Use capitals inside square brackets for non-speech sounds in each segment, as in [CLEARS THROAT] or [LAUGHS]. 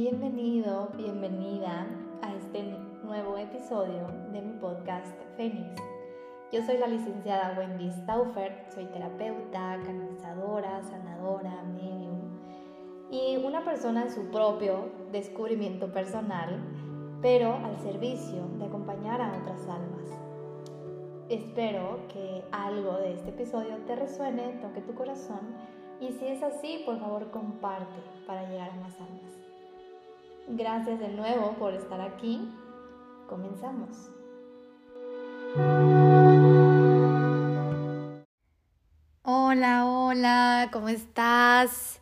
Bienvenido, bienvenida a este nuevo episodio de mi podcast Fénix. Yo soy la licenciada Wendy Stauffer, soy terapeuta, canalizadora, sanadora, medium y una persona en su propio descubrimiento personal, pero al servicio de acompañar a otras almas. Espero que algo de este episodio te resuene, toque tu corazón y si es así, por favor comparte para llegar a más almas. Gracias de nuevo por estar aquí. Comenzamos. Hola, hola, ¿cómo estás?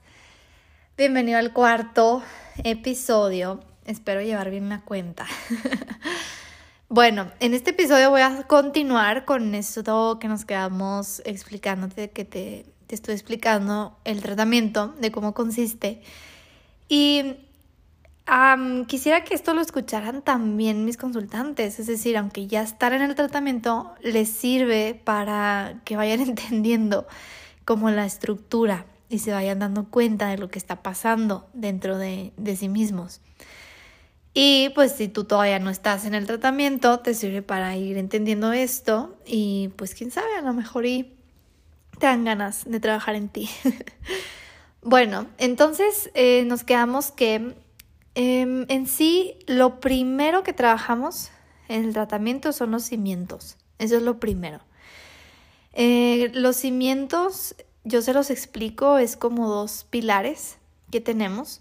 Bienvenido al cuarto episodio. Espero llevar bien la cuenta. [LAUGHS] bueno, en este episodio voy a continuar con esto que nos quedamos explicándote, que te, te estoy explicando el tratamiento, de cómo consiste. Y quisiera que esto lo escucharan también mis consultantes, es decir, aunque ya están en el tratamiento, les sirve para que vayan [LAUGHS] entendiendo como la estructura y se vayan dando cuenta de lo que está pasando dentro de, de sí mismos. Y pues si tú todavía no estás en el tratamiento, te sirve para ir entendiendo esto y pues quién sabe, a lo mejor y te dan ganas de trabajar en ti. [LAUGHS] bueno, entonces eh, nos quedamos que Em, en sí, lo primero que trabajamos en el tratamiento son los cimientos. Eso es lo primero. Eh, los cimientos, yo se los explico, es como dos pilares que tenemos,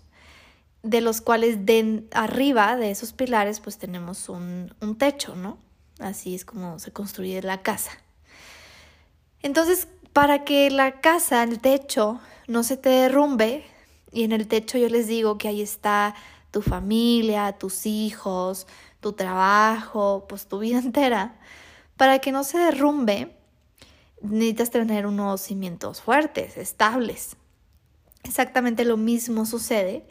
de los cuales de arriba de esos pilares pues tenemos un, un techo, ¿no? Así es como se construye la casa. Entonces, para que la casa, el techo, no se te derrumbe, y en el techo yo les digo que ahí está tu familia, tus hijos, tu trabajo, pues tu vida [LAUGHS] entera, para que no se derrumbe, necesitas tener unos cimientos fuertes, estables. Exactamente lo mismo sucede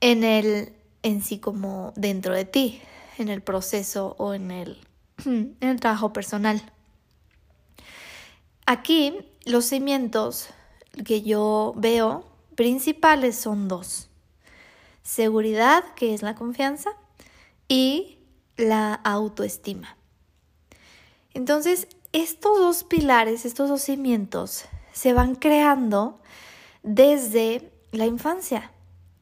en el en sí como dentro de ti, en el proceso o en el, [CLEARS THROAT] en el trabajo personal. Aquí los cimientos que yo veo principales son dos seguridad, que es la confianza, y la autoestima. Entonces, estos dos pilares, estos dos cimientos, se van creando desde la infancia,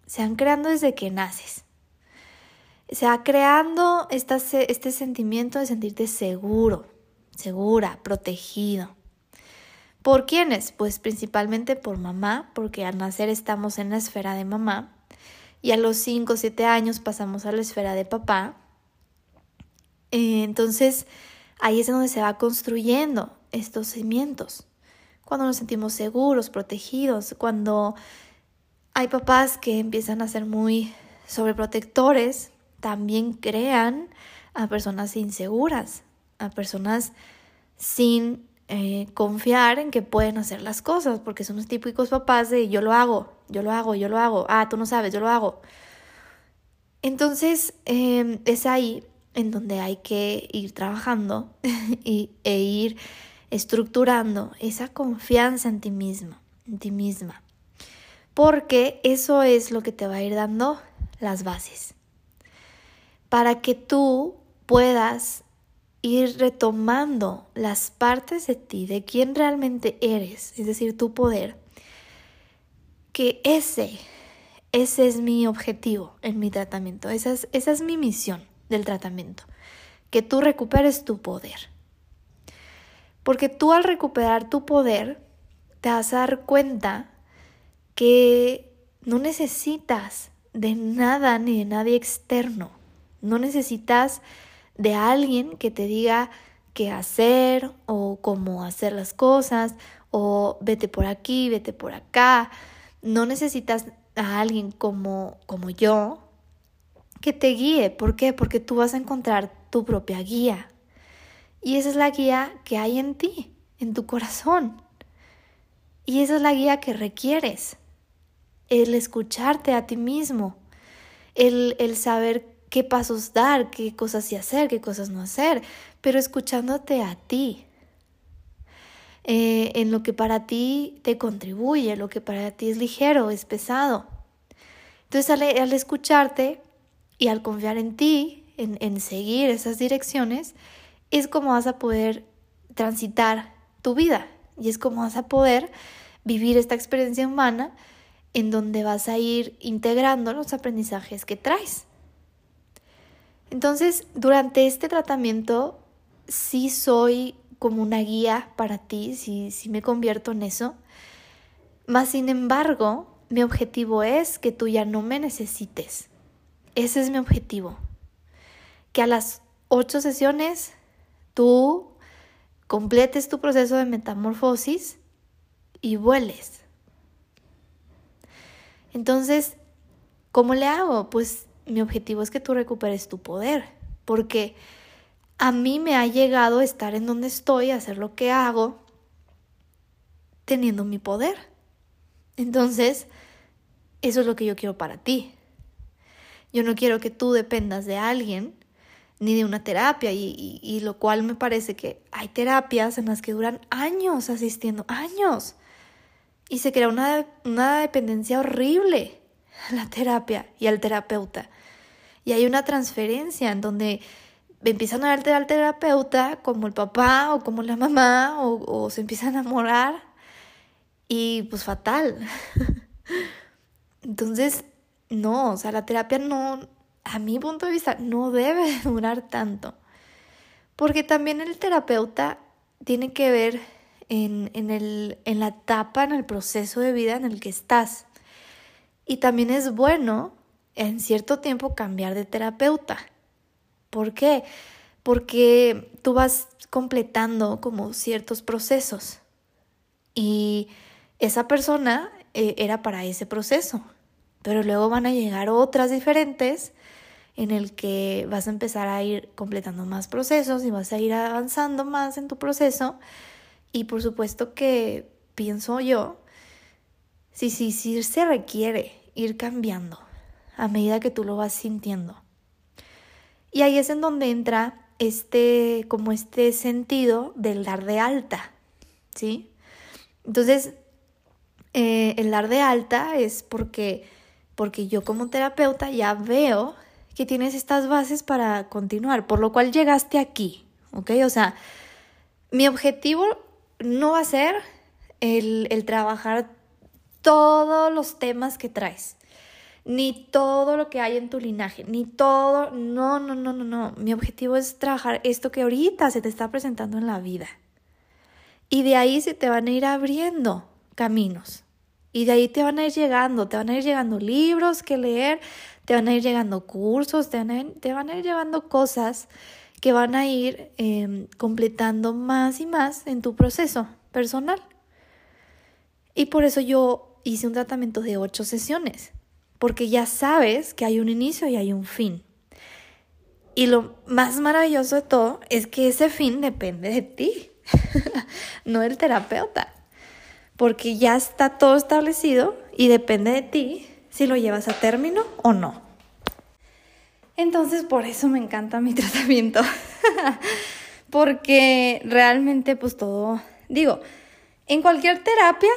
se van creando desde que naces. Se va creando este sentimiento de sentirte seguro, segura, protegido. ¿Por quiénes? Pues principalmente por mamá, porque al nacer estamos en la esfera de mamá y a los 5 o 7 años pasamos a la esfera de papá. Eh, entonces ahí es donde se va construyendo estos cimientos. Cuando nos sentimos seguros, protegidos, cuando hay papás que empiezan a ser muy sobreprotectores, también crean a personas inseguras, a personas sin eh, confiar en que pueden hacer las cosas, porque son los típicos papás de yo lo hago, yo lo hago, yo lo hago, ah, tú no sabes, yo lo hago. Entonces em, es ahí en donde hay que ir trabajando [LAUGHS] y, e ir estructurando esa confianza en ti mismo, en ti misma, porque eso es lo que te va a ir dando las bases. Para que tú puedas ir retomando las partes de ti, de quién realmente eres, es decir, tu poder, que ese, ese es mi objetivo en mi tratamiento, esa es, esa es mi misión del tratamiento, que tú recuperes tu poder. Porque tú al recuperar tu poder, te vas a dar cuenta que no necesitas de nada ni de nadie externo, no necesitas de alguien que te diga qué hacer o cómo hacer las cosas o vete por aquí, vete por acá. No necesitas a alguien como, como yo que te guíe. ¿Por qué? Porque tú vas a encontrar tu propia guía. Y esa es la guía que hay en ti, en tu corazón. Y esa es la guía que requieres. El escucharte a ti mismo. El, el saber qué pasos dar, qué cosas sí hacer, qué cosas no hacer, pero escuchándote a ti, eh, en lo que para ti te contribuye, lo que para ti es ligero, es pesado. Entonces al, escucharte y al confiar en ti, en, en seguir esas direcciones, es como vas a poder transitar tu vida y es como vas a poder vivir esta experiencia humana en donde vas a ir integrando los aprendizajes que traes. Entonces, durante este tratamiento, sí soy como una guía para ti, sí, sí me convierto en eso. Más sin embargo, mi objetivo es que tú ya no me necesites. Ese es mi objetivo. Que a las ocho sesiones tú completes tu proceso de metamorfosis y vueles. Entonces, ¿cómo le hago? Pues mi objetivo es que tú recuperes tu poder, porque a mí me ha llegado estar en donde estoy, hacer lo que hago, teniendo mi poder. Entonces, eso es lo que yo quiero para ti. Yo no quiero que tú dependas de alguien ni de una terapia y, lo cual me parece que hay terapias en las que duran años asistiendo, años. Y se crea una, una dependencia horrible a la terapia y al terapeuta. Y hay una transferencia en donde empiezan a verte al terapeuta como el papá o como la mamá o, se empieza a enamorar y pues fatal. [LAUGHS] Entonces, no, o sea, la terapia no, a mi punto de vista, no debe [LAUGHS] durar tanto. Porque también el terapeuta tiene que ver en, en, el, en la etapa, en el proceso de vida en el que estás. Y también es bueno en cierto tiempo cambiar de terapeuta. ¿Por qué? Porque tú vas completando como ciertos procesos y esa persona eh, era para ese proceso, pero luego van a llegar otras diferentes en el que vas a empezar a ir completando más procesos y vas a ir avanzando más en tu proceso. Y por supuesto que pienso yo, sí, sí, sí se requiere ir cambiando a medida que tú lo vas sintiendo. Y ahí es en donde entra este, como este sentido del dar de alta, ¿sí? Entonces, eh, el dar de alta es porque, porque yo como terapeuta ya veo que tienes estas bases para continuar, por lo cual llegaste aquí, ¿ok? O sea, mi objetivo no va a ser el, el trabajar todos los temas que traes, ni todo lo que hay en tu linaje, ni todo, no, no, no, no, no. Mi objetivo es trabajar esto que ahorita se te está presentando en la vida. Y de ahí se te van a ir abriendo caminos. Y de ahí te van a ir llegando, te van a ir llegando libros que leer, te van a ir llegando cursos, te van a ir, te van a ir llevando cosas que van a ir em, completando más y más en tu proceso personal. Y por eso yo hice un tratamiento de ocho sesiones, porque ya sabes que hay un inicio y hay un fin. Y lo más maravilloso de todo es que ese fin depende de ti, [LAUGHS] no del terapeuta, porque ya está todo establecido y depende de ti si lo llevas a término o no. Entonces, por eso me encanta mi [LAUGHS] tratamiento. Porque realmente, pues todo, digo, en cualquier terapia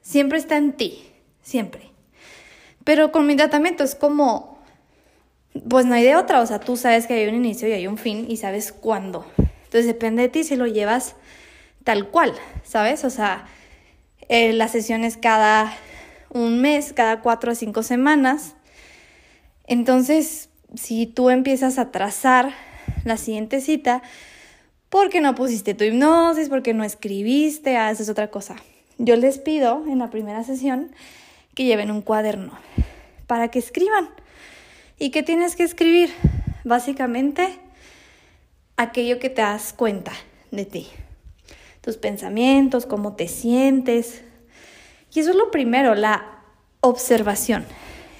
siempre está en ti, siempre. Pero con mi tratamiento es como, pues no hay de otra, o sea, tú sabes que hay un inicio y hay un fin y sabes cuándo. Entonces depende de ti si lo llevas tal cual, ¿sabes? O sea, eh, las sesiones cada un mes, cada cuatro a cinco semanas. Entonces, si tú empiezas a trazar la siguiente cita, porque no pusiste tu hipnosis, porque no escribiste, ah, es otra cosa. Yo les pido en la primera sesión que lleven un cuaderno para que escriban. ¿Y qué tienes que escribir? Básicamente, aquello que te das cuenta de ti. Tus pensamientos, cómo te sientes. Y eso es lo primero, la observación,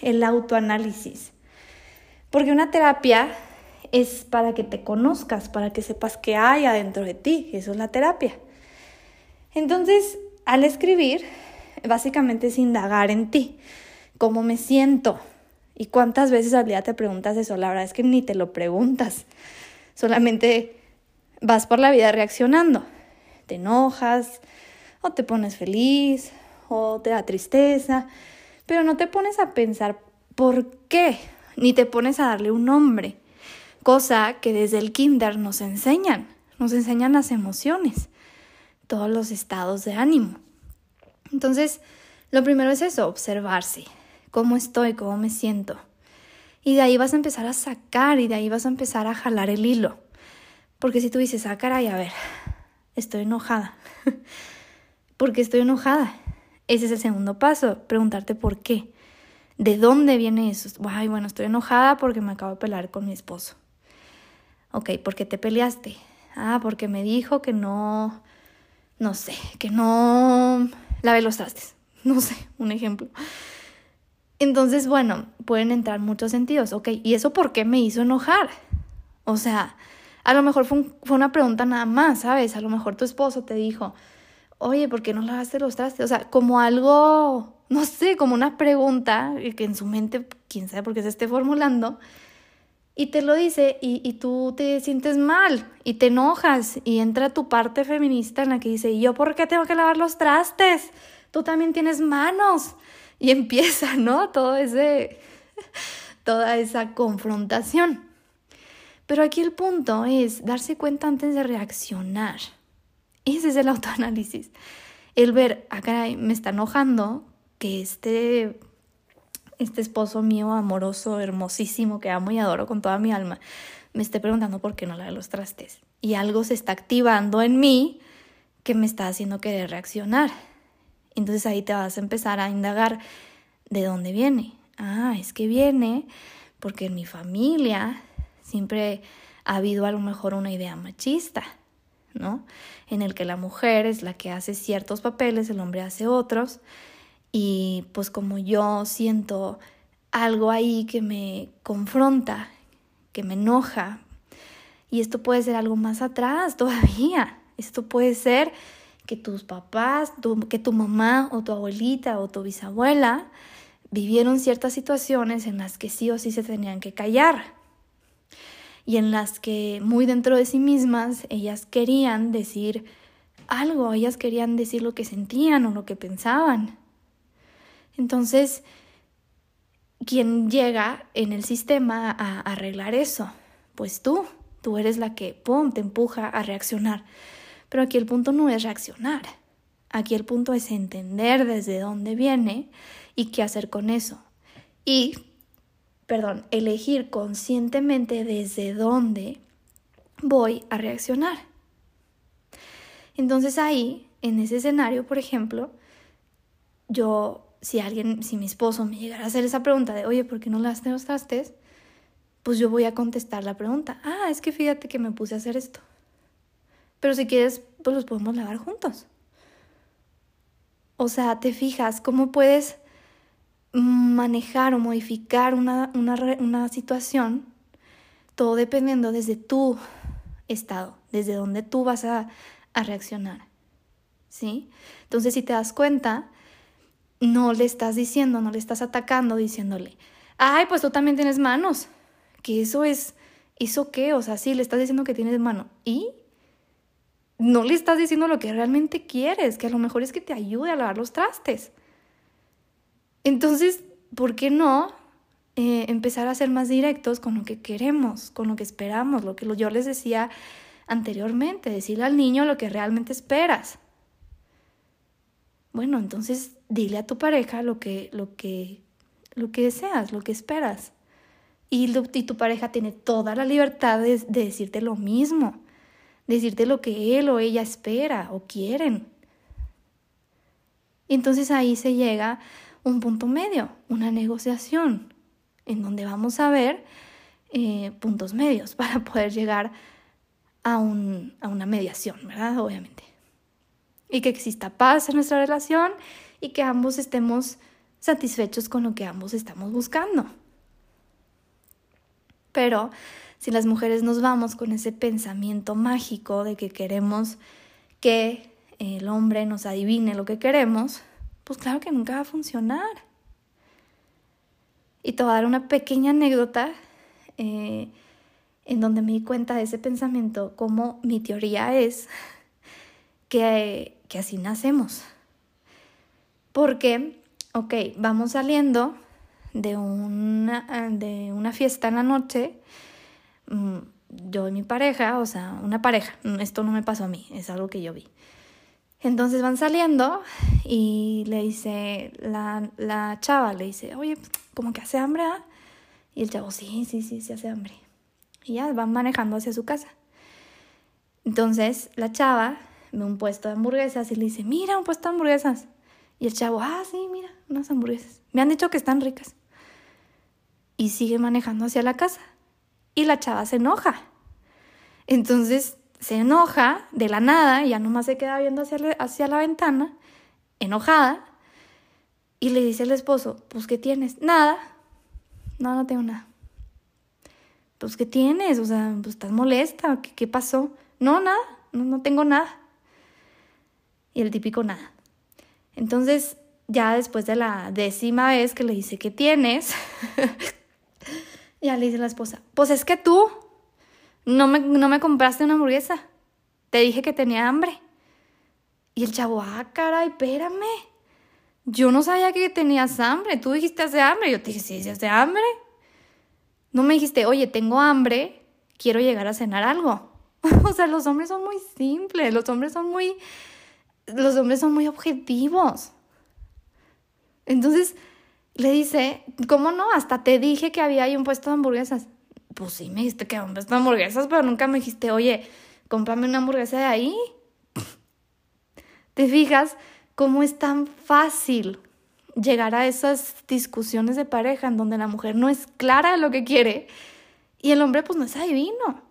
el autoanálisis. Porque una terapia es para que te conozcas, para que sepas qué hay adentro de ti. Eso es la terapia. Entonces, al escribir, básicamente es indagar en ti. ¿Cómo me siento? ¿Y cuántas veces al día te preguntas eso? La verdad es que ni te lo preguntas. Solamente vas por la vida reaccionando. Te enojas, o te pones feliz, o te da tristeza, pero no te pones a pensar ¿por qué? Ni te pones a darle un nombre, cosa que desde el kinder nos enseñan, nos enseñan las emociones, todos los estados de ánimo. Entonces, lo primero es eso, observarse, cómo estoy, cómo me siento. Y de ahí vas a empezar a sacar y de ahí vas a empezar a jalar el hilo. Porque si tú dices, ah, caray, a ver, estoy enojada. [LAUGHS] ¿Por qué estoy enojada? Ese es el segundo paso, preguntarte por qué. ¿De dónde viene eso? Ay, bueno, estoy enojada porque me acabo de pelear con mi esposo. Ok, ¿por qué te peleaste? Ah, porque me dijo que no, no sé, que no lave los trastes. [LAUGHS] No sé, un ejemplo. Entonces, bueno, pueden entrar muchos sentidos. Ok, ¿y eso por qué me hizo enojar? O sea, a lo mejor fue, fue una pregunta nada más, ¿sabes? A lo mejor tu esposo te dijo, oye, ¿por qué no lavaste los trastes? O sea, como algo, no sé, como una pregunta que en su mente, quién sabe por qué se esté formulando, y te lo dice y, y, tú te sientes mal y te enojas y entra tu parte feminista en la que dice, ¿y yo por qué tengo que lavar los trastes? Tú también tienes manos. [LAUGHS] Y empieza, ¿no? Todo ese, [LAUGHS] toda esa confrontación. Pero aquí el punto es darse cuenta antes de reaccionar. Ese es el [LAUGHS] autoanálisis. El ver, ah, me está enojando que este, este esposo mío amoroso, hermosísimo, que amo y adoro con toda mi alma, me esté preguntando por qué no lave los trastes. Y algo se está activando en mí que me está haciendo querer reaccionar. Entonces ahí te vas a empezar a indagar de dónde viene. Ah, es que viene porque en mi familia siempre ha habido a lo mejor una idea machista. ¿no? En el que la mujer es la que hace ciertos papeles, el hombre hace otros. Y pues como yo siento algo ahí que me confronta, que me enoja, y esto puede ser algo más atrás [LAUGHS] todavía. Esto puede ser que tus papás, que tu mamá o tu abuelita o tu bisabuela vivieron ciertas situaciones en las que sí o sí se tenían que callar y en las que muy dentro de sí mismas ellas querían decir algo, ellas querían decir lo que sentían o lo que pensaban. Entonces, ¿quién llega en el sistema a arreglar eso? Pues tú, tú eres la que, ¡pum!, te empuja a reaccionar. Pero aquí el punto no es reaccionar, aquí el punto es entender desde dónde viene y qué hacer con eso. Y perdón, elegir conscientemente desde dónde voy a reaccionar. Entonces ahí, en ese escenario, por ejemplo, yo, si alguien, si mi esposo me llegara a hacer esa pregunta de, oye, ¿por qué no las los trastes? Pues yo voy a contestar la pregunta, ah, es que fíjate que me puse a hacer esto. Pero si quieres, pues los podemos lavar juntos. O sea, te fijas cómo puedes manejar o modificar una, una, situación, todo dependiendo desde tu estado, desde donde tú vas a, a reaccionar. ¿Sí? Entonces, si te das cuenta, no le estás diciendo, no le estás atacando diciéndole, ay, pues tú también tienes manos. Que eso es, ¿eso qué? O sea, sí, le estás diciendo que tienes mano. ¿Y? No le estás diciendo lo que realmente quieres, que a lo mejor es que te ayude a lavar los trastes. Entonces, ¿por qué no eh, empezar a ser más directos con lo que queremos, con lo que esperamos, lo que yo les decía anteriormente, decirle al niño lo que realmente esperas? Bueno, entonces dile a tu pareja lo que, lo que, lo que deseas, lo que esperas. Y, tu pareja tiene toda la libertad de, de decirte lo mismo, decirte lo que él o ella espera o quieren. Y entonces ahí se llega un punto medio, una negociación, en donde vamos a ver eh, puntos medios [LAUGHS] para poder llegar a, a una mediación, ¿verdad? Obviamente. Y que exista paz en nuestra relación y que ambos estemos satisfechos con lo que ambos estamos buscando. Pero si las mujeres nos vamos con ese pensamiento mágico de que queremos que el hombre nos adivine lo que queremos, pues claro que nunca va a funcionar. Y te voy a dar una pequeña anécdota eh, en donde me di cuenta de ese pensamiento, como mi teoría es que, que así nacemos. Porque, ok, vamos saliendo de una, de una fiesta en la noche, mm, yo y mi pareja, o sea, una pareja, esto no me pasó a mí, es algo que yo vi. Entonces van saliendo y le dice, la, la chava le dice, oye, como que hace hambre, ¿ah? Y el chavo, sí, sí, sí, sí hace hambre. Y ya van manejando hacia su casa. Entonces la chava ve un puesto de hamburguesas y le dice, mira, un puesto de hamburguesas. Y el chavo, ah, sí, mira, unas hamburguesas. Me han dicho que están ricas. Y sigue manejando hacia la casa. Y la chava se enoja. Entonces se enoja de la nada, ya nomás se queda viendo hacia, hacia la ventana, enojada, y le dice al esposo, pues ¿qué tienes? Nada, no, no tengo nada. Pues ¿qué tienes? O sea, pues estás molesta, ¿qué, qué pasó? No, nada, no, no tengo nada. Y el típico nada. Entonces, ya después de la décima vez que le dice, ¿qué tienes? [LAUGHS] ya le dice la esposa, pues es que tú no me, no me compraste una hamburguesa. Te dije que tenía hambre. Y el chavo, ah, caray, espérame. Yo no sabía que tenías hambre. Tú dijiste hace hambre. Yo te dije, sí, sí hace hambre. No me dijiste, oye, tengo hambre, quiero llegar a cenar algo. [LAUGHS] o sea, los hombres son muy simples, los hombres son muy, los hombres son muy objetivos. Entonces le dice, ¿cómo no? Hasta te dije que había ahí un puesto de hamburguesas. Pues sí, me dijiste que había un puesto de hamburguesas, pero nunca me dijiste, oye, cómprame una hamburguesa de ahí. ¿Te fijas cómo es tan fácil llegar a esas discusiones de pareja en donde la mujer no es clara de lo que quiere y el hombre pues no es adivino?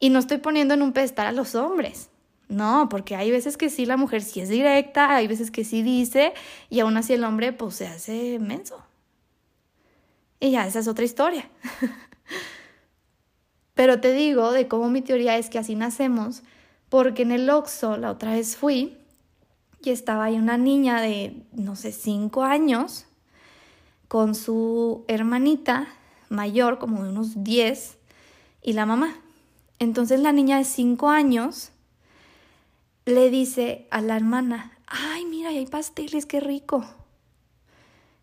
Y no estoy poniendo en un pedestal a los hombres. No, porque hay veces que sí la mujer sí es directa, hay veces que sí dice, y aún así el hombre pues se hace menso. Y ya, esa es otra historia. [LAUGHS] Pero te digo de cómo mi teoría es que así nacemos, porque en el Oxxo la otra vez fui y estaba ahí una niña de, no sé, cinco años, con su hermanita mayor, como de unos diez, y la mamá. Entonces la niña de cinco años le dice a la hermana, ay, mira, hay pasteles, qué rico.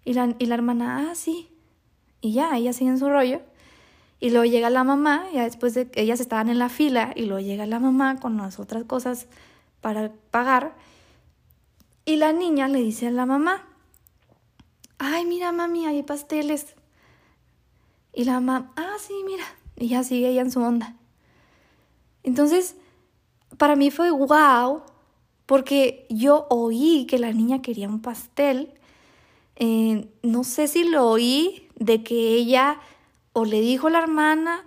Y la, y la hermana, ah, sí. Y ya, ella sigue en su rollo. Y luego llega la mamá, ya después de ellas estaban en la fila, y luego llega la mamá con las otras cosas para pagar. Y la niña le dice a la mamá, ay, mira, mami, hay pasteles. Y la mamá, ah, sí, mira. Y ya sigue ella en su onda. Entonces, para mí fue wow, porque yo oí que la niña quería un pastel. Eh, no sé si lo oí de que ella o le dijo a la hermana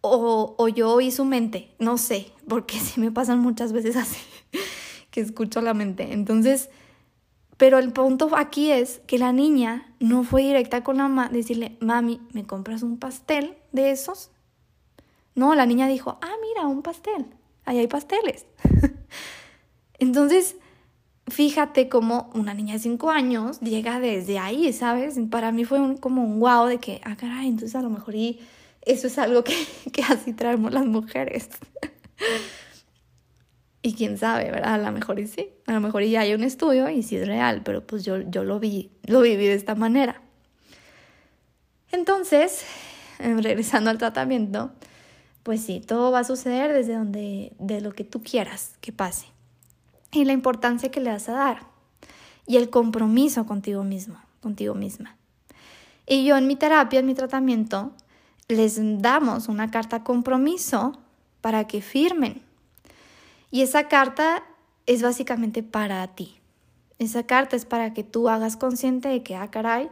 o, o yo oí su mente. No sé, porque [LAUGHS] sí me pasan muchas veces así, [LAUGHS] que escucho la mente. Entonces, pero el punto aquí es que la niña no fue directa con la mamá, decirle, mami, ¿me compras un pastel de esos? No, la niña dijo, ah, mira, un pastel, ahí hay pasteles. [LAUGHS] Entonces, fíjate cómo una niña de 5 años llega desde ahí, ¿sabes? Para mí fue un, como un wow de que, ah, caray, entonces a lo mejor y eso es algo que, [LAUGHS] que así traemos las mujeres. [LAUGHS] y quién sabe, ¿verdad? A lo mejor sí, a lo mejor ya hay un estudio y sí es real, pero pues yo, yo lo vi, lo viví de esta manera. Entonces, regresando al tratamiento, pues sí, todo va a suceder desde donde, de lo que tú quieras que pase. Y la importancia que le vas a dar. Y el compromiso contigo mismo, contigo misma. Y yo en mi terapia, en mi tratamiento, les damos una carta compromiso para que firmen. Y esa carta es básicamente para ti. Esa carta es para que tú hagas consciente de que, ah, caray,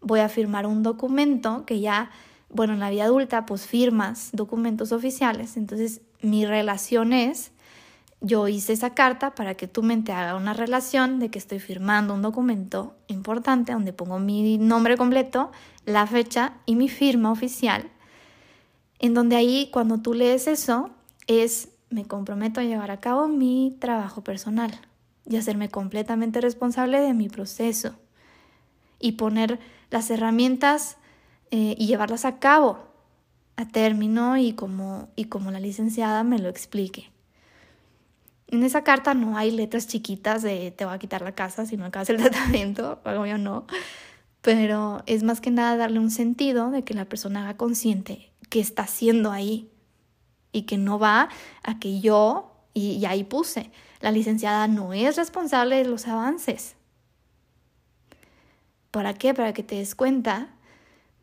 voy a firmar un documento que ya bueno, en la vida adulta pues firmas documentos oficiales, entonces mi relación es, yo hice esa carta para que tu mente haga una relación de que estoy firmando un documento importante donde pongo mi nombre completo, la fecha y mi firma oficial, en donde ahí cuando tú lees eso es me comprometo a llevar a cabo mi trabajo personal y hacerme completamente responsable de mi proceso y poner las herramientas eh, y llevarlas a cabo a término y como, y como la licenciada me lo explique. En esa carta no hay letras chiquitas de te voy a quitar la casa si no acabas el [LAUGHS] tratamiento, algo yo no. pero es más que nada darle un sentido de que la persona haga consciente que está haciendo ahí y que no va a que yo, y, y ahí puse, la licenciada no es responsable de los avances. ¿Para qué? Para que te des cuenta,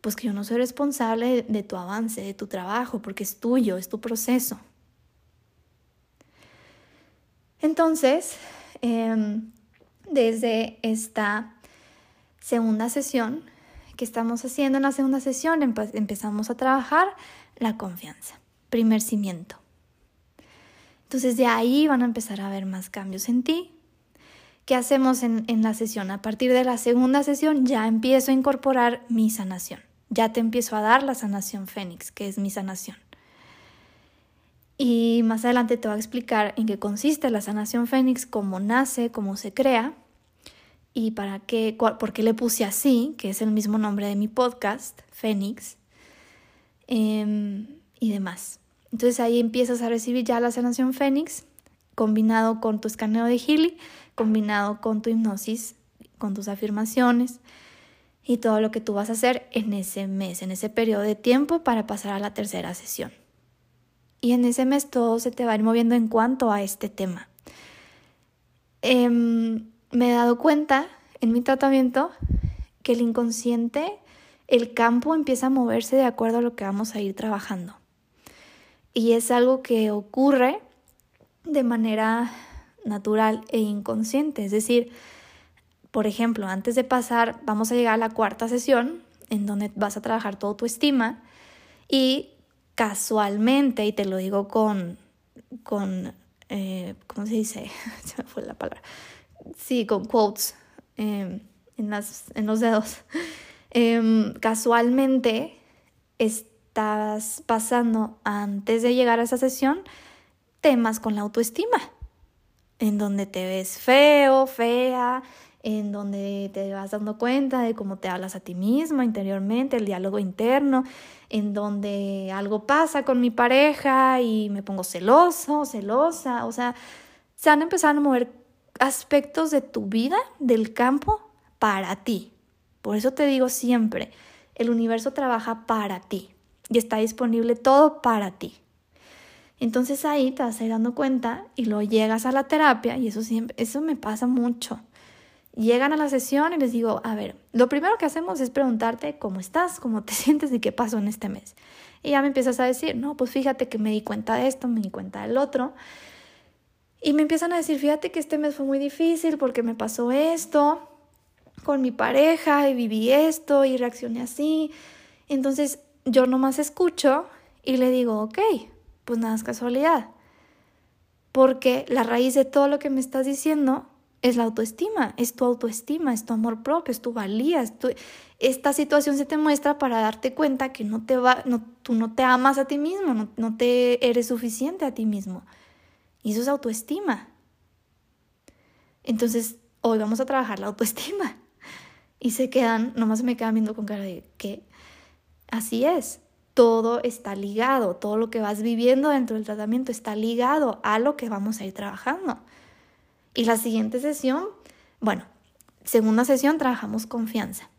pues que yo no soy responsable de tu avance, de tu trabajo, porque es tuyo, es tu proceso. Entonces, em, desde esta segunda sesión que estamos haciendo, en la segunda sesión empezamos a trabajar la confianza, primer cimiento. Entonces de ahí van a empezar a haber más cambios en ti. ¿Qué hacemos en, en la sesión? A partir de la segunda sesión ya empiezo a incorporar mi sanación. Ya te empiezo a dar la sanación Fénix, que es mi sanación. Y más adelante te voy a explicar en qué consiste la sanación Fénix, cómo nace, cómo se crea y para qué, por qué le puse así, que es el mismo nombre de mi podcast, Fénix, em, y demás. Entonces ahí empiezas a recibir ya la sanación Fénix, combinado con tu escaneo de Healy, combinado con tu hipnosis, con tus afirmaciones y todo lo que tú vas a hacer en ese mes, en ese periodo de tiempo para pasar a la tercera sesión. Y en ese mes todo se te va a ir moviendo en cuanto a este tema. Em, me he dado cuenta en mi tratamiento que el inconsciente, el campo empieza a moverse de acuerdo a lo que vamos a ir trabajando. Y es algo que ocurre de manera natural e inconsciente. Es decir, por ejemplo, antes de pasar, vamos a llegar a la cuarta sesión en donde vas a trabajar todo tu estima y casualmente, y te lo digo con, con eh, ¿cómo se dice? [LAUGHS] Se me fue la palabra sí, con quotes em, en los dedos. [LAUGHS] Em, casualmente estás pasando antes de llegar a esa sesión temas con la autoestima, en donde te ves feo, fea, en donde te vas dando cuenta de cómo te hablas a ti mismo interiormente, el diálogo interno, en donde algo pasa con mi pareja y me pongo celoso, celosa, o sea, se han empezado a mover aspectos de tu vida, del campo, para ti. Por eso te digo siempre, el universo trabaja para ti y está disponible todo para ti. Entonces ahí te vas a ir dando cuenta y luego llegas a la terapia y eso siempre, eso me pasa mucho. Llegan a la sesión y les digo, a ver, lo primero que hacemos es preguntarte cómo estás, cómo te [LAUGHS] sientes y qué pasó en este mes. Y ya me empiezas a decir, no, pues fíjate que me di cuenta de esto, me di cuenta del otro. Y me empiezan a decir, fíjate que este mes fue muy difícil porque me pasó esto con mi pareja y viví esto y reaccioné así. Entonces yo nomás escucho y le digo, ok, pues nada es casualidad. Porque la raíz de todo lo que me estás diciendo es la autoestima, es tu autoestima, es tu amor propio, es tu valía. Esta situación se te muestra para darte cuenta que no te va, no, tú no te amas a ti mismo, no, no te eres suficiente a ti mismo. Y eso es autoestima. Entonces, hoy vamos a trabajar la autoestima. Y se quedan, nomás me quedan viendo con cara de que así es. Todo está ligado, todo lo que vas viviendo dentro del tratamiento está ligado a lo que vamos a ir trabajando. Y la siguiente sesión, bueno, segunda sesión trabajamos confianza.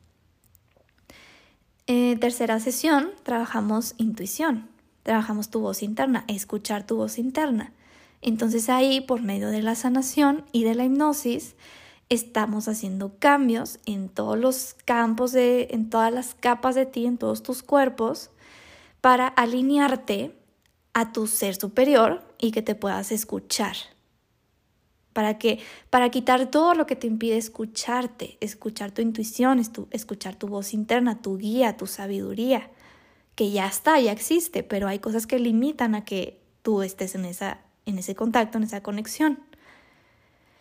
Eh, tercera sesión trabajamos intuición, trabajamos tu voz interna, escuchar tu voz interna. Entonces ahí, por medio de la sanación y de la hipnosis, estamos haciendo cambios en todos los campos, de, en todas las capas de ti, en todos tus cuerpos, para alinearte a tu ser superior y que te puedas escuchar. Para que para quitar todo lo que te impide escucharte, escuchar tu intuición, escuchar tu voz interna, tu guía, tu sabiduría, que ya está, ya existe, pero hay cosas que limitan a que tú estés en esa en ese contacto, en esa conexión.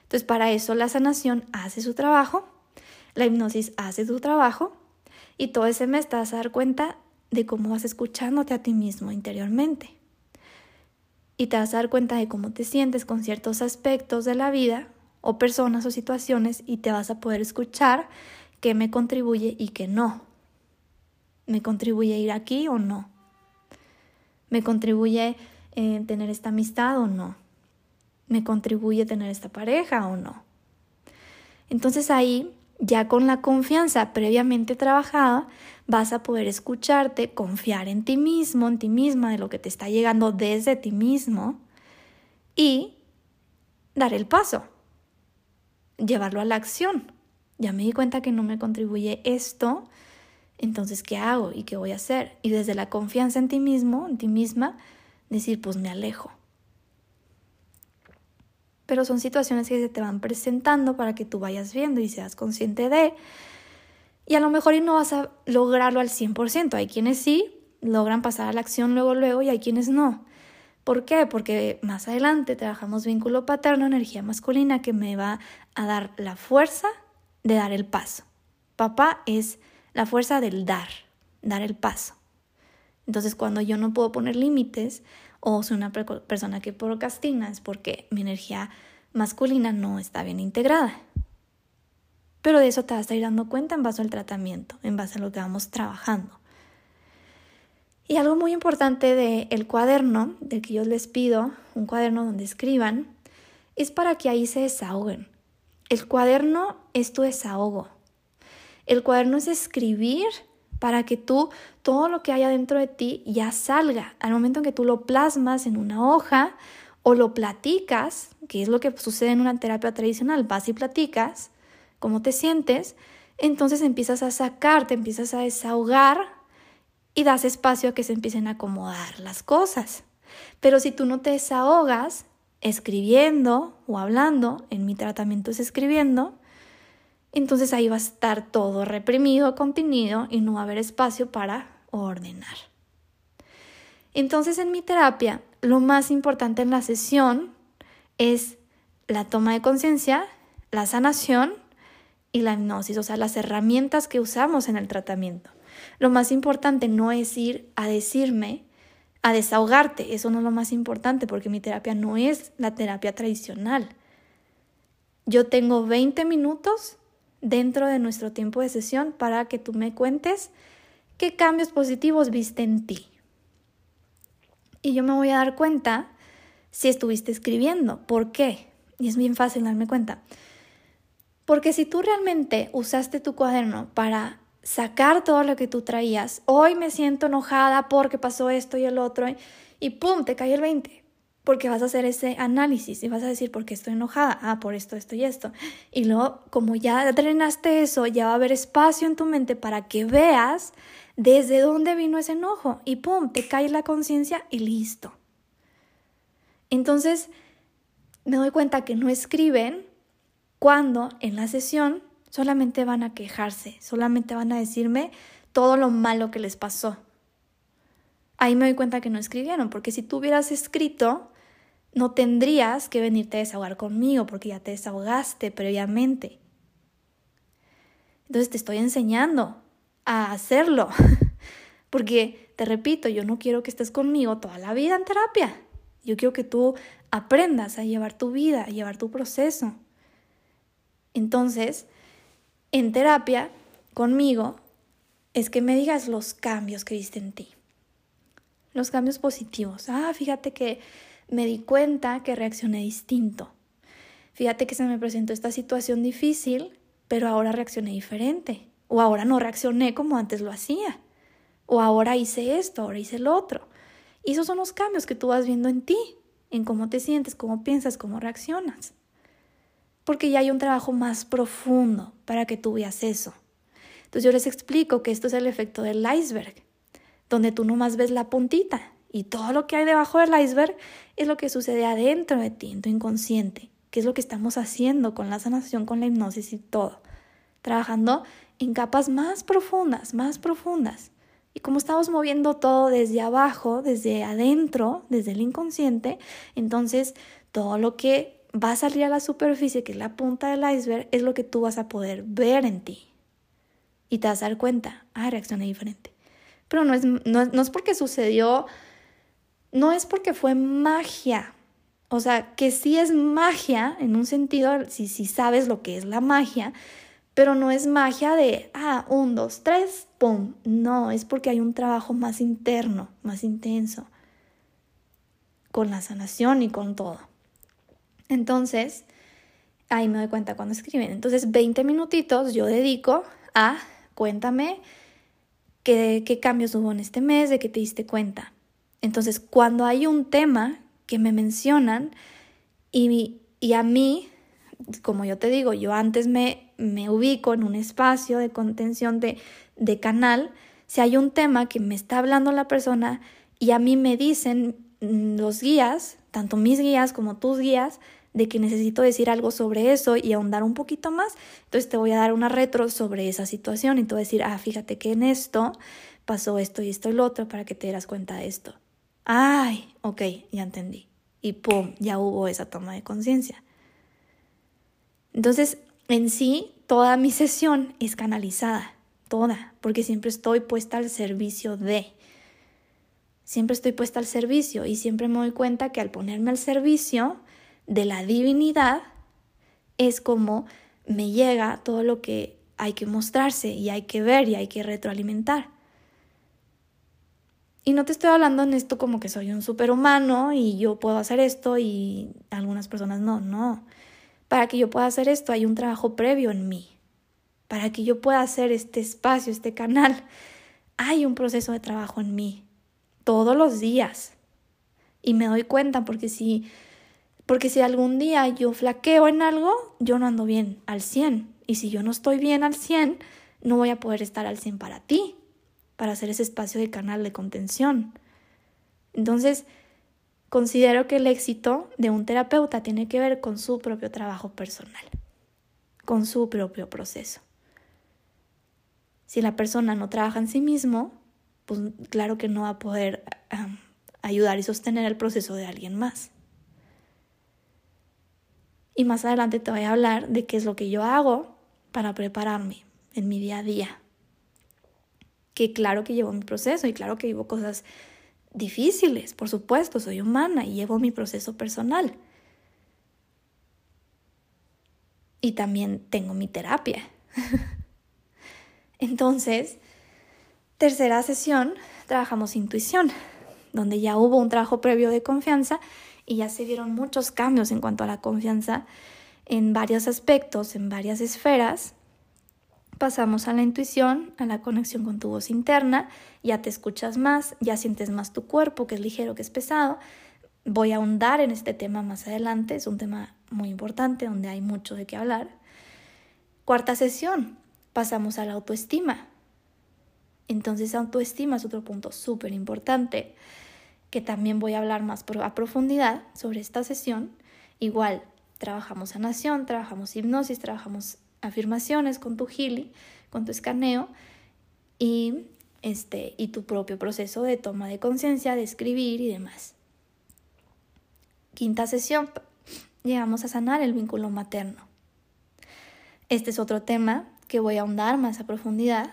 Entonces, para eso la sanación hace su trabajo, la hipnosis hace su trabajo y todo ese mes te vas a dar cuenta de cómo vas escuchándote a ti mismo interiormente. Y te vas a dar cuenta de cómo te sientes con ciertos aspectos de la vida o personas o situaciones y te vas a poder escuchar qué me contribuye y qué no. ¿Me contribuye ir aquí o no? ¿Me contribuye eh, tener esta amistad o no. ¿Me contribuye tener esta pareja o no? Entonces ahí Ya con la confianza previamente trabajada, vas a poder escucharte, confiar en ti mismo, en ti misma, de lo que te está llegando desde ti mismo y dar el paso, llevarlo a la acción. Ya me di cuenta que no me contribuye esto, entonces, ¿qué hago y qué voy a hacer? Y desde la confianza en ti mismo, en ti misma, decir, pues me alejo. Pero son situaciones que se te van presentando para que tú vayas viendo y seas consciente de. Y a lo mejor no vas a lograrlo al 100%. Hay quienes sí logran pasar a la acción luego, luego y hay quienes no. ¿Por qué? Porque más adelante trabajamos vínculo paterno, energía masculina, que me va a dar la fuerza de dar el paso. Papá es la fuerza del dar, dar el paso. Entonces, cuando yo no puedo poner límites o soy una persona que procrastina, es porque mi energía masculina no está bien integrada. Pero de eso te vas a ir dando cuenta en base al tratamiento, en base a lo que vamos trabajando. Y algo muy importante del cuaderno, del que yo les pido, un cuaderno donde escriban, es para que ahí se desahoguen. El cuaderno es tu desahogo. El cuaderno es escribir para que tú, todo lo que haya dentro de ti ya salga. Al momento en que tú lo plasmas en una hoja o lo platicas, que es lo que sucede en una terapia tradicional, vas y platicas cómo te sientes, entonces empiezas a sacar, te empiezas a desahogar y das espacio a que se empiecen a acomodar las cosas. Pero si tú no te desahogas escribiendo o hablando, en mi tratamiento es escribiendo, entonces ahí va a estar todo reprimido, contenido y no va a haber espacio para ordenar. Entonces en mi terapia, lo más importante en la sesión es la toma de conciencia, la sanación y la hipnosis, o sea, las herramientas que usamos en el tratamiento. Lo más importante no es ir a decirme, a desahogarte, eso no es lo más importante porque mi terapia no es la terapia tradicional. Yo tengo 20 minutos dentro de nuestro tiempo de sesión para que tú me cuentes qué cambios positivos viste en ti. Y yo me voy a dar cuenta si estuviste escribiendo. ¿Por qué? Y es bien fácil darme cuenta. Porque si tú realmente usaste tu cuaderno para sacar todo lo que tú traías. Hoy me siento enojada porque pasó esto y el otro y ¡pum! te cae el 20. Porque vas a hacer ese análisis y vas a decir, ¿por qué estoy enojada? Ah, por esto, esto y esto. Y luego, como ya drenaste eso, ya va a haber espacio en tu mente para que veas desde dónde vino ese enojo. Y ¡pum! te cae la conciencia y listo. Entonces, me doy cuenta que no escriben cuando en la sesión solamente van a quejarse, solamente van a decirme todo lo malo que les pasó. Ahí me doy cuenta que no escribieron, porque si tú hubieras escrito, no tendrías que venirte a desahogar conmigo, porque ya te desahogaste previamente. Entonces te estoy enseñando a hacerlo, [LAUGHS] porque te repito, yo no quiero que estés conmigo toda la vida en terapia. Yo quiero que tú aprendas a llevar tu vida, a llevar tu proceso. Entonces, en terapia conmigo es que me digas los cambios que viste en ti. Los cambios positivos. Ah, fíjate que me di cuenta que reaccioné distinto. Fíjate que se me presentó esta situación difícil, pero ahora reaccioné diferente. O ahora no reaccioné como antes lo hacía. O ahora hice esto, ahora hice lo otro. Y esos son los cambios que tú vas viendo en ti, en cómo te sientes, cómo piensas, cómo reaccionas porque ya hay un trabajo más profundo para que tú veas eso. Entonces yo les explico que esto es el efecto del iceberg, donde tú nomás ves la puntita y todo lo que hay debajo del iceberg es lo que sucede adentro de ti, en tu inconsciente, que es lo que estamos haciendo con la sanación, con la hipnosis y todo, trabajando en capas más profundas, más profundas. Y como estamos moviendo todo desde abajo, desde adentro, desde el inconsciente, entonces todo lo que va a salir a la superficie, que es la punta del iceberg, es lo que tú vas a poder ver en ti. Y te vas a dar cuenta, ah, reaccioné diferente. Pero no es, no, es porque sucedió, no es porque fue magia. O sea, que sí es magia en un sentido, si, si sabes lo que es la magia, pero no es magia de, ah, un, dos, tres, ¡pum! No, es porque hay un trabajo más interno, más intenso, con la sanación y con todo. Entonces, ahí me doy cuenta cuando escriben. Entonces, 20 minutitos yo dedico a cuéntame qué, qué cambios hubo en este mes, de qué te diste cuenta. Entonces, cuando hay un tema que me mencionan y, y a mí, como yo te digo, yo antes me, me ubico en un espacio de contención de, de canal, si hay un tema que me está hablando la persona y a mí me dicen mm, los guías, tanto mis guías como tus guías, de que necesito decir algo sobre eso y ahondar un poquito más, entonces te voy a dar una retro sobre esa situación y te voy a decir, ah, fíjate que en esto pasó esto y esto y lo otro para que te dieras cuenta de esto. Ay, ok, ya entendí. Y pum, ya hubo esa toma de conciencia. Entonces, en sí, toda mi sesión es canalizada, toda, porque siempre estoy puesta al servicio de. Siempre estoy puesta al servicio y siempre me doy cuenta que al ponerme al servicio, de la divinidad es como me llega todo lo que hay que mostrarse y hay que ver y hay que retroalimentar. Y no te estoy hablando en esto como que soy un superhumano y yo puedo hacer esto y algunas personas no, no. Para que yo pueda hacer esto hay un trabajo previo en mí. Para que yo pueda hacer este espacio, este canal, hay un proceso de trabajo en mí todos los días. Y me doy cuenta porque si porque si algún día yo flaqueo en algo, yo no ando bien al 100. Y si yo no estoy bien al 100, no voy a poder estar al 100 para ti, para hacer ese espacio de canal de contención. Entonces, considero que el éxito de un terapeuta tiene que ver con su propio trabajo personal, con su propio proceso. Si la persona no trabaja en sí mismo, pues claro que no va a poder ayudar y sostener el proceso de alguien más. Y más adelante te voy a hablar de qué es lo que yo hago para prepararme en mi día a día. Que claro que llevo mi proceso y claro que llevo cosas difíciles, por supuesto, soy humana y llevo mi proceso personal. Y también tengo mi terapia. [LAUGHS] Entonces, tercera sesión, trabajamos intuición, donde ya hubo un trabajo previo de confianza y ya se vieron muchos cambios en cuanto a la confianza en varios aspectos, en varias esferas. Pasamos a la intuición, a la conexión con tu voz interna, ya te escuchas más, ya sientes más tu cuerpo, que es ligero, que es pesado. Voy a ahondar en este tema más adelante, es un tema muy importante donde hay mucho de qué hablar. Cuarta sesión, pasamos a la autoestima. Entonces, autoestima es otro punto súper importante que también voy a hablar más a profundidad sobre esta sesión. Igual, trabajamos sanación, trabajamos hipnosis, trabajamos afirmaciones con tu gili, con tu escaneo y, este, y tu propio proceso de toma de conciencia, de escribir y demás. Quinta sesión, llegamos a sanar el vínculo materno. Este es otro tema que voy a ahondar más a profundidad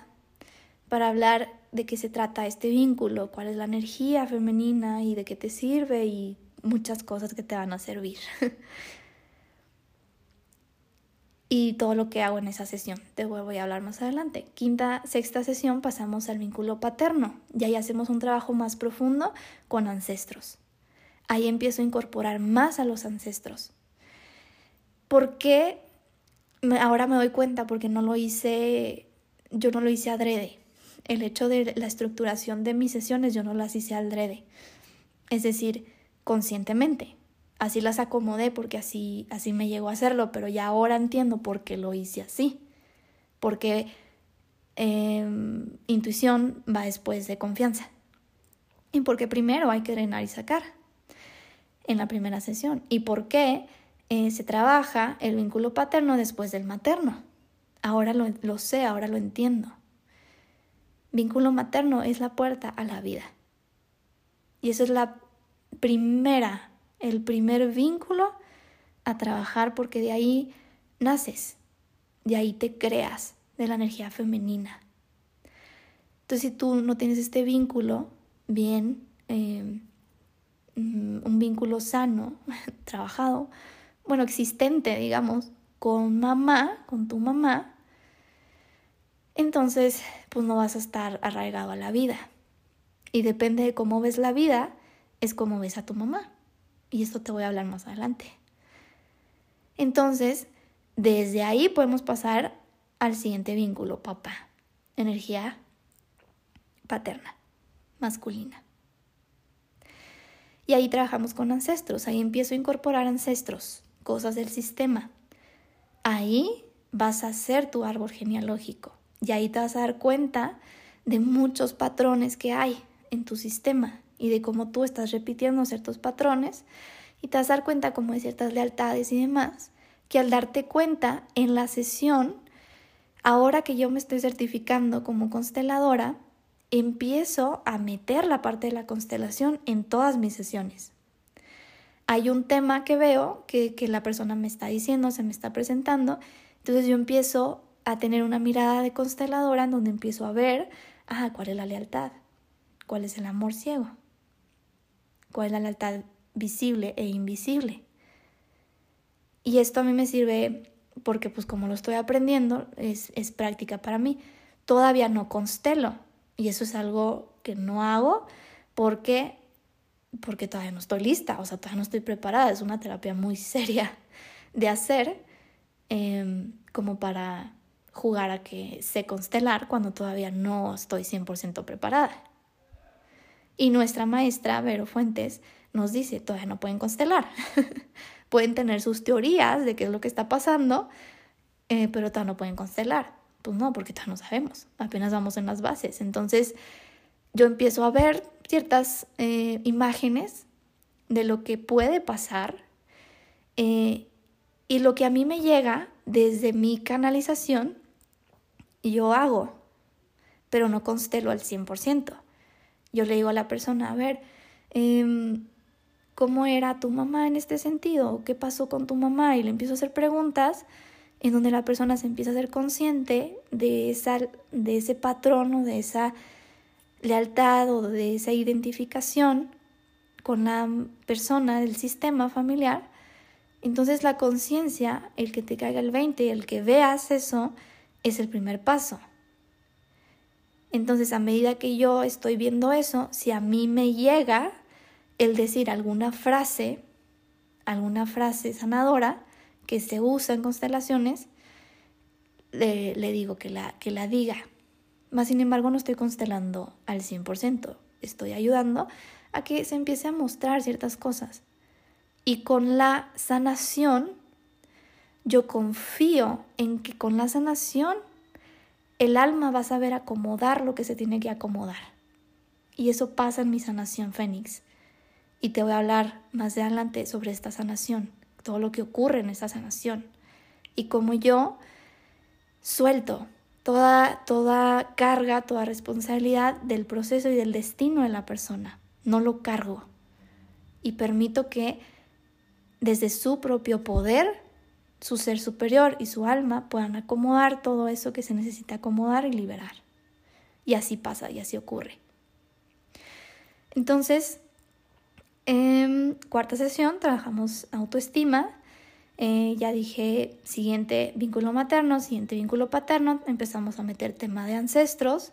para hablar de qué se trata este vínculo, cuál es la energía femenina y de qué te sirve y muchas cosas que te van a servir. [LAUGHS] y todo lo que hago en esa sesión. Te voy a hablar más adelante. Quinta, sexta sesión pasamos al vínculo paterno y ahí hacemos un trabajo más profundo con ancestros. Ahí empiezo a incorporar más a los ancestros. ¿Por qué? Ahora me doy cuenta porque no lo hice, yo no lo hice adrede el hecho de la estructuración de mis sesiones yo no las hice al drede, es decir, conscientemente. Así las acomodé porque así, así me llegó a hacerlo, pero ya ahora entiendo por qué lo hice así. Porque em, intuición va después de confianza. Y porque primero hay que drenar y sacar en la primera sesión. Y por qué eh, se trabaja el vínculo paterno después del materno. Ahora lo sé, ahora lo entiendo. Vínculo materno es la puerta a la vida. Y eso es la primera, el primer vínculo a trabajar porque de ahí naces, de ahí te creas, de la energía femenina. Entonces si tú no tienes este vínculo bien, em, mm, un vínculo sano, [LAUGHS] trabajado, bueno, existente, digamos, con mamá, con tu mamá, entonces pues no vas a estar arraigado a la vida. Y depende de cómo ves la vida, es como ves a tu mamá. Y esto te voy a hablar más adelante. Entonces, Desde ahí podemos pasar al siguiente vínculo, papá. Energía paterna, masculina. Y ahí trabajamos con ancestros, ahí empiezo a incorporar ancestros, cosas del sistema. Ahí vas a hacer tu árbol genealógico y ahí te vas a dar cuenta de muchos patrones que hay en tu sistema y de cómo tú estás repitiendo ciertos patrones y te vas a dar cuenta como de ciertas lealtades y demás, que al darte cuenta en la sesión, ahora que yo me estoy certificando como consteladora, empiezo a meter la parte de la constelación en todas mis sesiones. Hay un tema que veo que, que la persona me está diciendo, se me está presentando, entonces yo empiezo a tener una mirada de consteladora en donde empiezo a ver, ah, cuál es la lealtad, cuál es el amor ciego, cuál es la lealtad visible e invisible. Y esto a mí me sirve porque pues como lo estoy aprendiendo, es, es práctica para mí. Todavía no constelo y eso es algo que no hago porque porque todavía no estoy lista, o sea, todavía no estoy preparada. Es una terapia muy [LAUGHS] seria de hacer em, como para jugar a que sé constelar cuando todavía no estoy 100% preparada. Y nuestra maestra, Vero Fuentes, nos dice, todavía no pueden constelar. [LAUGHS] pueden tener sus teorías de qué es lo que está pasando, eh, pero todavía no pueden constelar. Pues no, porque todavía no sabemos, apenas vamos en las bases. Entonces yo empiezo a ver ciertas eh, imágenes de lo que puede pasar eh, y lo que a mí me llega desde mi canalización, yo hago, pero no constelo al 100%. Yo le digo a la persona, a ver, eh, ¿cómo era tu mamá en este sentido? ¿Qué pasó con tu mamá? Y le empiezo a hacer preguntas en donde la persona se empieza a ser consciente de, esa, de ese patrón o de esa lealtad o de esa identificación con la persona del sistema familiar. Entonces la conciencia, el que te caiga el 20, el que veas eso, es el primer paso. Entonces, a medida que yo estoy viendo eso, si a mí me llega el decir alguna frase, alguna frase sanadora que se usa en constelaciones, le, digo que la, que la diga. Más sin embargo, no estoy constelando al 100%, estoy ayudando a que se empiece a mostrar ciertas cosas. Y con la sanación, yo confío en que con la sanación el alma va a saber acomodar lo que se tiene que acomodar. Y eso pasa en mi sanación Fénix. Y te voy a hablar más adelante sobre esta sanación, todo lo que ocurre en esta sanación. Y como yo suelto toda, toda carga, toda responsabilidad del proceso y del destino de la persona. No lo cargo. Y permito que desde su propio poder su ser superior y su alma puedan acomodar todo eso que se necesita acomodar y liberar. Y así pasa y así ocurre. Entonces, en cuarta sesión trabajamos autoestima. Eh, ya dije siguiente vínculo materno, siguiente vínculo paterno. Empezamos a meter tema de ancestros.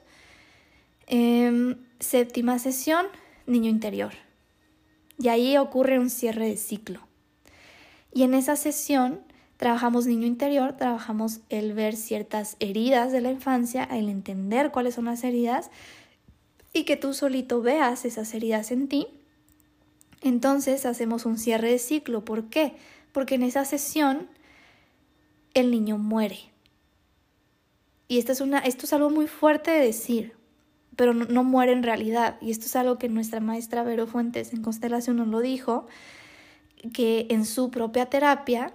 Em, séptima sesión, niño interior. Y ahí ocurre un cierre de ciclo. Y en esa sesión Trabajamos niño interior, trabajamos el ver ciertas heridas de la infancia, el entender cuáles son las heridas y que tú solito veas esas heridas en ti. Entonces hacemos un cierre de ciclo. ¿Por qué? Porque en esa sesión el niño muere. Y esto es, una, esto es algo muy fuerte de decir, pero no, no, muere en realidad. Y esto es algo que nuestra maestra Vero Fuentes en Constelación nos lo dijo, que en su propia terapia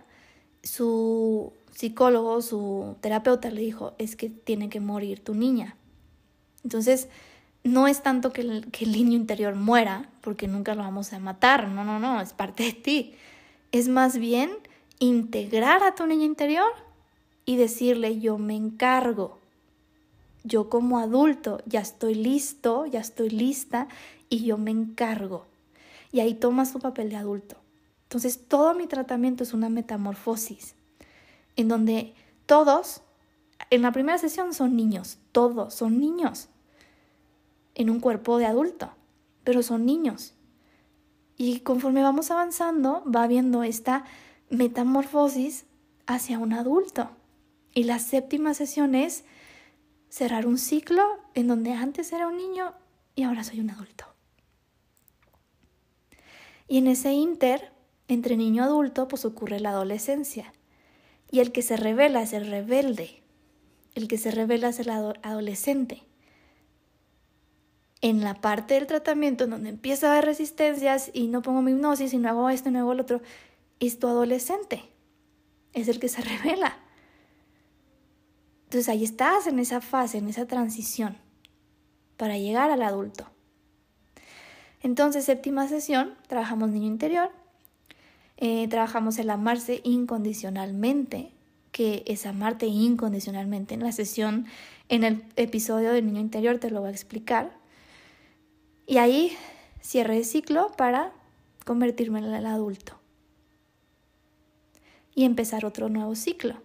su psicólogo, su terapeuta le dijo, es que tiene que morir tu niña. Entonces, no es tanto que el, que el, niño interior muera, porque nunca lo vamos a matar, no, no, no, es parte de ti. Es más bien integrar a tu niño interior y decirle, yo me encargo. Yo como adulto ya estoy listo, ya estoy lista y yo me encargo. Y ahí tomas tu papel de adulto. Entonces, todo mi tratamiento es una metamorfosis, en donde todos, en la primera sesión son niños, todos son niños, en un cuerpo de adulto, pero son niños. Y conforme vamos avanzando, va habiendo esta metamorfosis hacia un adulto. Y la séptima sesión es cerrar un ciclo en donde antes era un niño y ahora soy un adulto. Y en ese inter, entre niño adulto, pues ocurre la adolescencia. Y el que se revela es el rebelde. El que se revela es el adolescente. En la parte del tratamiento en donde empieza a haber resistencias y no pongo mi hipnosis y no hago esto y no hago el otro, es tu adolescente. Es el que se [LAUGHS] revela. Entonces ahí estás en esa fase, en esa transición, para llegar al adulto. Entonces, séptima sesión, trabajamos niño interior, eh, trabajamos el amarse incondicionalmente, que es amarte incondicionalmente. En la sesión, en el episodio del niño interior te lo voy a explicar. Y ahí cierre el ciclo para convertirme en el adulto. Y empezar otro nuevo ciclo.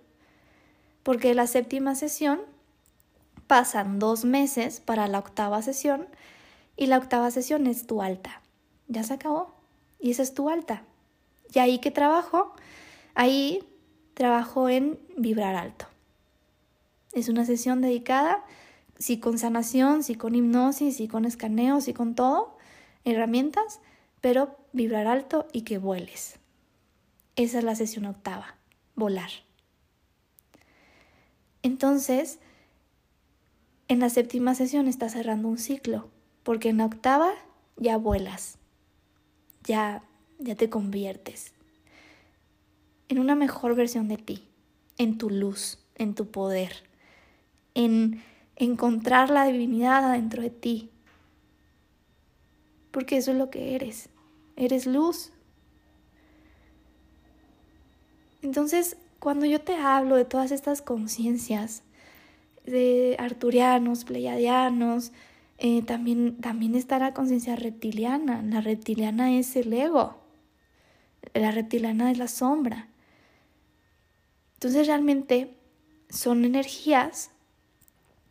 Porque la séptima sesión pasan dos meses para la octava sesión y la octava sesión es tu alta. Ya se acabó. Y esa es tu alta. Y ahí que trabajo, ahí trabajo en vibrar alto. Es una sesión dedicada, sí con sanación, sí con hipnosis, sí con escaneo, sí con todo, herramientas, pero vibrar alto y que vueles. Esa es la sesión octava, volar. Entonces, en la séptima sesión está cerrando un ciclo, porque en la octava ya vuelas, ya ya te conviertes en una mejor versión de ti, en tu luz, en tu poder, en encontrar la divinidad dentro de ti. Porque eso es lo que eres. Eres luz. Entonces, cuando yo te hablo de todas estas conciencias, de arturianos, pleiadianos, eh, también, también está la conciencia reptiliana. La reptiliana es el ego. La reptiliana es la sombra. Entonces realmente son energías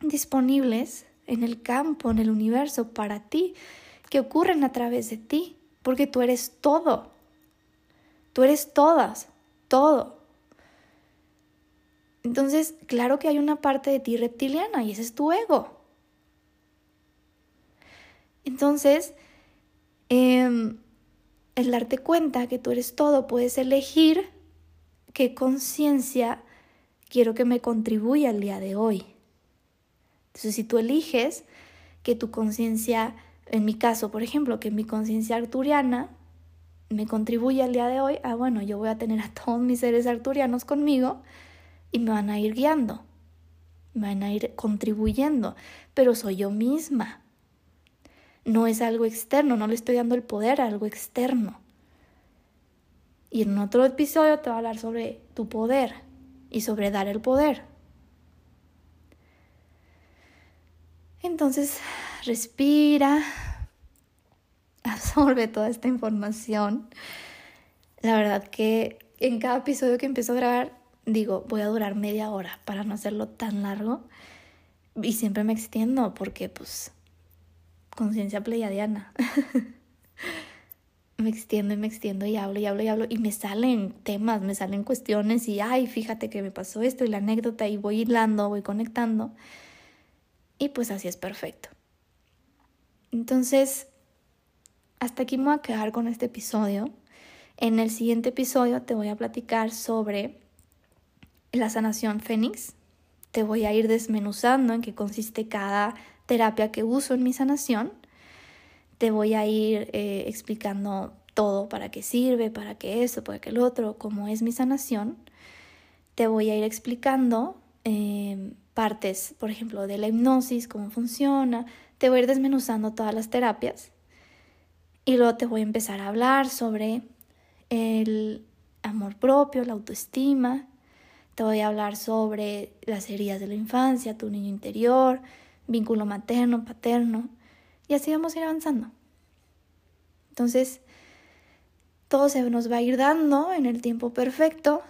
disponibles en el campo, en el universo, para ti, que ocurren a través de ti, porque tú eres todo. Tú eres todas, todo. Entonces, claro que hay una parte de ti reptiliana y ese es tu ego. Entonces, eh, el darte cuenta que tú eres todo, puedes elegir qué conciencia quiero que me contribuya el día de hoy. Entonces, si tú eliges que tu conciencia, en mi caso, por ejemplo, que mi conciencia arturiana me contribuye al día de hoy, ah, bueno, yo voy a tener a todos mis seres arturianos conmigo y me van a ir guiando, me van a ir contribuyendo, pero soy yo misma no es algo externo, no le estoy dando el poder a algo externo. Y en otro episodio te voy a hablar sobre tu poder y sobre dar el poder. Entonces, respira, [LAUGHS] absorbe toda esta información. La verdad que en cada episodio que empiezo a grabar, digo, voy a durar media hora para no hacerlo tan largo. Y siempre me extiendo porque pues conciencia pleiadiana. [LAUGHS] me extiendo y me extiendo y hablo y hablo y hablo y me salen temas, me salen cuestiones y, ay, fíjate que me pasó esto y la anécdota y voy hilando, voy conectando. Y pues así es perfecto. Entonces, hasta aquí me voy a quedar con este episodio. En el siguiente episodio te voy a platicar sobre la sanación fénix. Te voy a ir desmenuzando en qué consiste cada terapia que uso en mi sanación. Te voy a ir eh, explicando todo, para qué sirve, para qué eso, para qué el otro, cómo es mi sanación. Te voy a ir explicando em, partes, por ejemplo, de la hipnosis, cómo funciona. Te voy a ir desmenuzando todas las terapias. Y luego te voy a empezar a hablar sobre el amor propio, la autoestima. Te voy a hablar sobre las heridas de la infancia, tu niño interior, vínculo materno, paterno, y así vamos a ir avanzando. Entonces, todo se nos va a ir dando en el tiempo perfecto.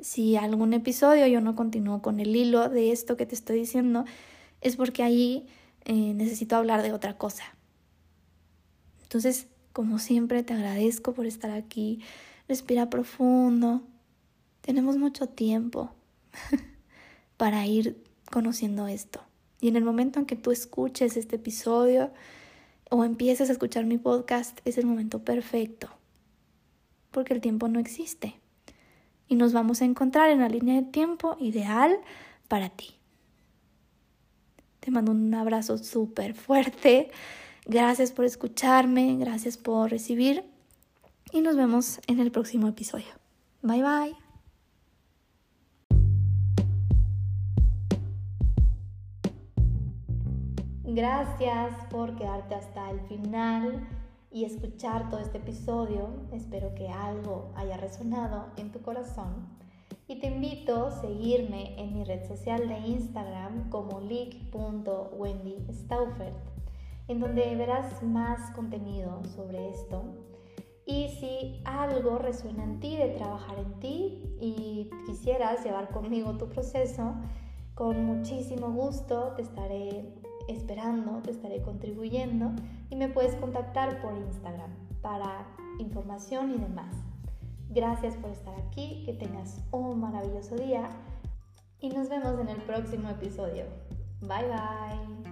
Si algún episodio yo no continúo con el hilo de esto que te estoy diciendo, es porque ahí eh, necesito hablar de otra cosa. Entonces, como siempre, te agradezco por estar aquí. Respira profundo. Tenemos mucho tiempo [LAUGHS] para ir conociendo esto. Y en el momento en que tú escuches este episodio o empieces a escuchar mi podcast, es el momento perfecto. Porque el tiempo no existe. Y nos vamos a encontrar en la línea de tiempo ideal para ti. Te mando un abrazo súper fuerte. Gracias por escucharme, gracias por recibir y nos vemos en el próximo episodio. Bye bye. Gracias por quedarte hasta el final y escuchar todo este episodio. Espero que algo haya resonado en tu corazón. Y te invito a seguirme en mi red social de Instagram como leak.wendystaufert, en donde verás más contenido sobre esto. Y si algo resuena en ti de trabajar en ti y quisieras llevar conmigo tu proceso, con muchísimo gusto te estaré esperando, te estaré contribuyendo y me puedes contactar por Instagram para información y demás. Gracias por estar aquí, que tengas un maravilloso día y nos vemos en el próximo episodio. Bye bye.